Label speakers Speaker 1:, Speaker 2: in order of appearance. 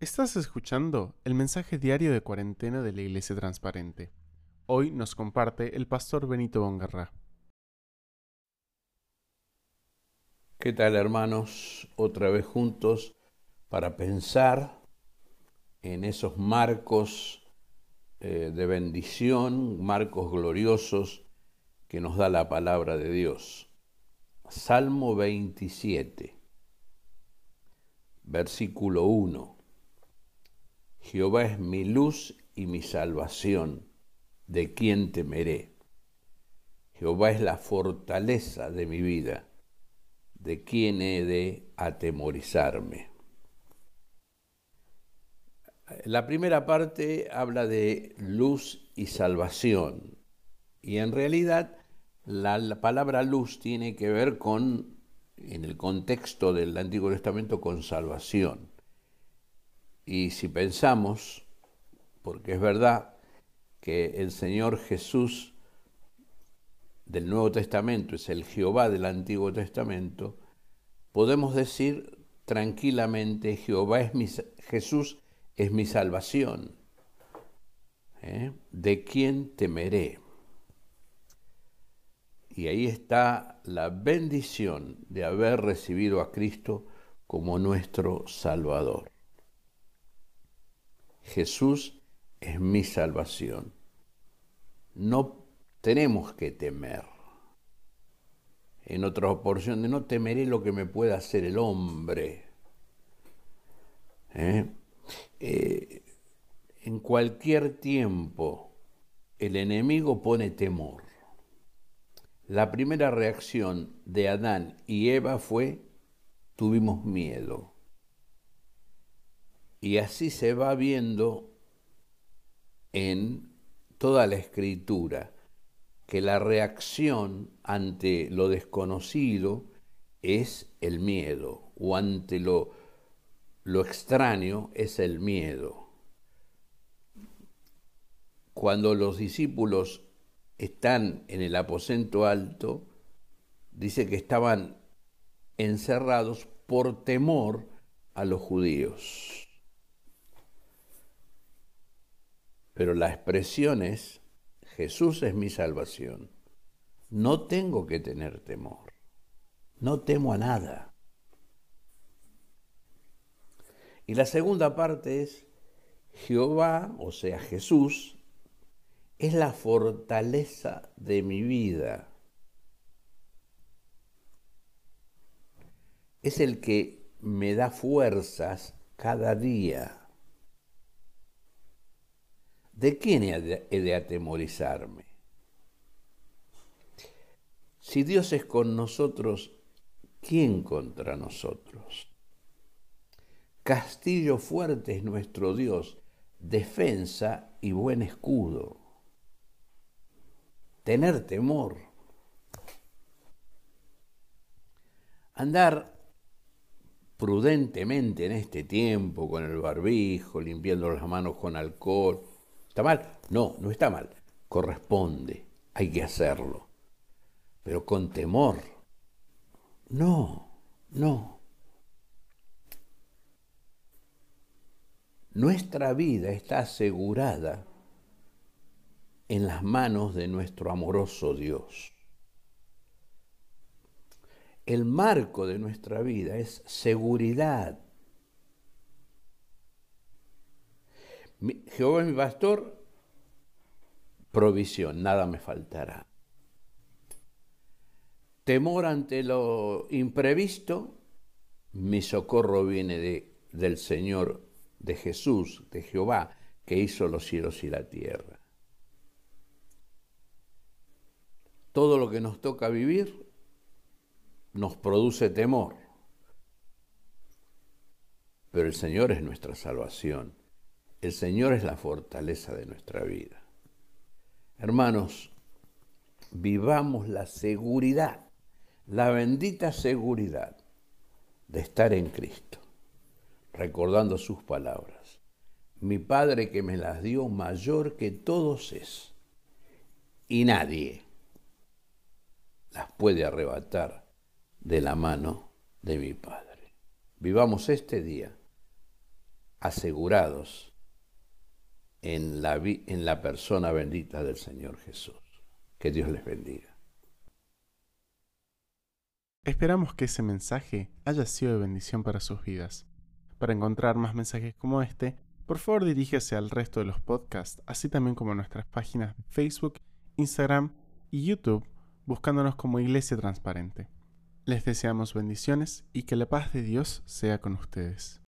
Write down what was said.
Speaker 1: Estás escuchando el mensaje diario de cuarentena de la Iglesia Transparente. Hoy nos comparte el pastor Benito Bongarra.
Speaker 2: ¿Qué tal hermanos? Otra vez juntos para pensar en esos marcos eh, de bendición, marcos gloriosos que nos da la palabra de Dios. Salmo 27, versículo 1. Jehová es mi luz y mi salvación, ¿de quién temeré? Jehová es la fortaleza de mi vida, ¿de quién he de atemorizarme? La primera parte habla de luz y salvación, y en realidad la, la, palabra luz tiene que ver con, en el contexto del Antiguo Testamento, con salvación. Y si pensamos, porque es verdad que el Señor Jesús del Nuevo Testamento es el Jehová del Antiguo Testamento, podemos decir tranquilamente, Jehová es mi, Jesús es mi salvación. ¿Eh? ¿De quién temeré? Y ahí está la bendición de haber recibido a Cristo como nuestro Salvador. Jesús es mi salvación. No tenemos que temer. En otra porción de no temeré lo que me pueda hacer el hombre. ¿Eh? Eh, en cualquier tiempo el enemigo pone temor. La primera reacción de Adán y Eva fue, tuvimos miedo. Y así se va viendo en toda la escritura que la reacción ante lo desconocido es el miedo, o ante lo, lo extraño es el miedo. Cuando los discípulos están en el aposento alto, dice que estaban encerrados por temor a los judíos. Pero la expresión es, Jesús es mi salvación. No tengo que tener temor. No temo a nada. Y la segunda parte es, Jehová, o sea Jesús, es la fortaleza de mi vida. Es el que me da fuerzas cada día. ¿De quién he de, atemorizarme? Si Dios es con nosotros, ¿quién contra nosotros? Castillo fuerte es nuestro Dios, defensa y buen escudo. Tener temor. Andar prudentemente en este tiempo con el barbijo, limpiando las manos con alcohol, ¿Está mal? No, no está mal. Corresponde, hay que hacerlo. Pero con temor. No, no. Nuestra vida está asegurada en las manos de nuestro amoroso Dios. El marco de nuestra vida es seguridad, Jehová es mi pastor, provisión, nada me faltará. Temor ante lo imprevisto, mi socorro viene de, del Señor, de Jesús, de Jehová, que hizo los cielos y la tierra. Todo lo que nos toca vivir nos produce temor, pero el Señor es nuestra salvación. El Señor es la fortaleza de nuestra vida. Hermanos, vivamos la seguridad, la bendita seguridad de estar en Cristo, recordando sus palabras. Mi Padre que me las dio mayor que todos es, y nadie las puede arrebatar de la mano de mi Padre. Vivamos este día asegurados en la, persona bendita del Señor Jesús. Que Dios les bendiga.
Speaker 1: Esperamos que ese mensaje haya sido de bendición para sus vidas. Para encontrar más mensajes como este, por favor dirígese al resto de los podcasts, así también como a nuestras páginas de Facebook, Instagram y YouTube, buscándonos como Iglesia Transparente. Les deseamos bendiciones y que la paz de Dios sea con ustedes.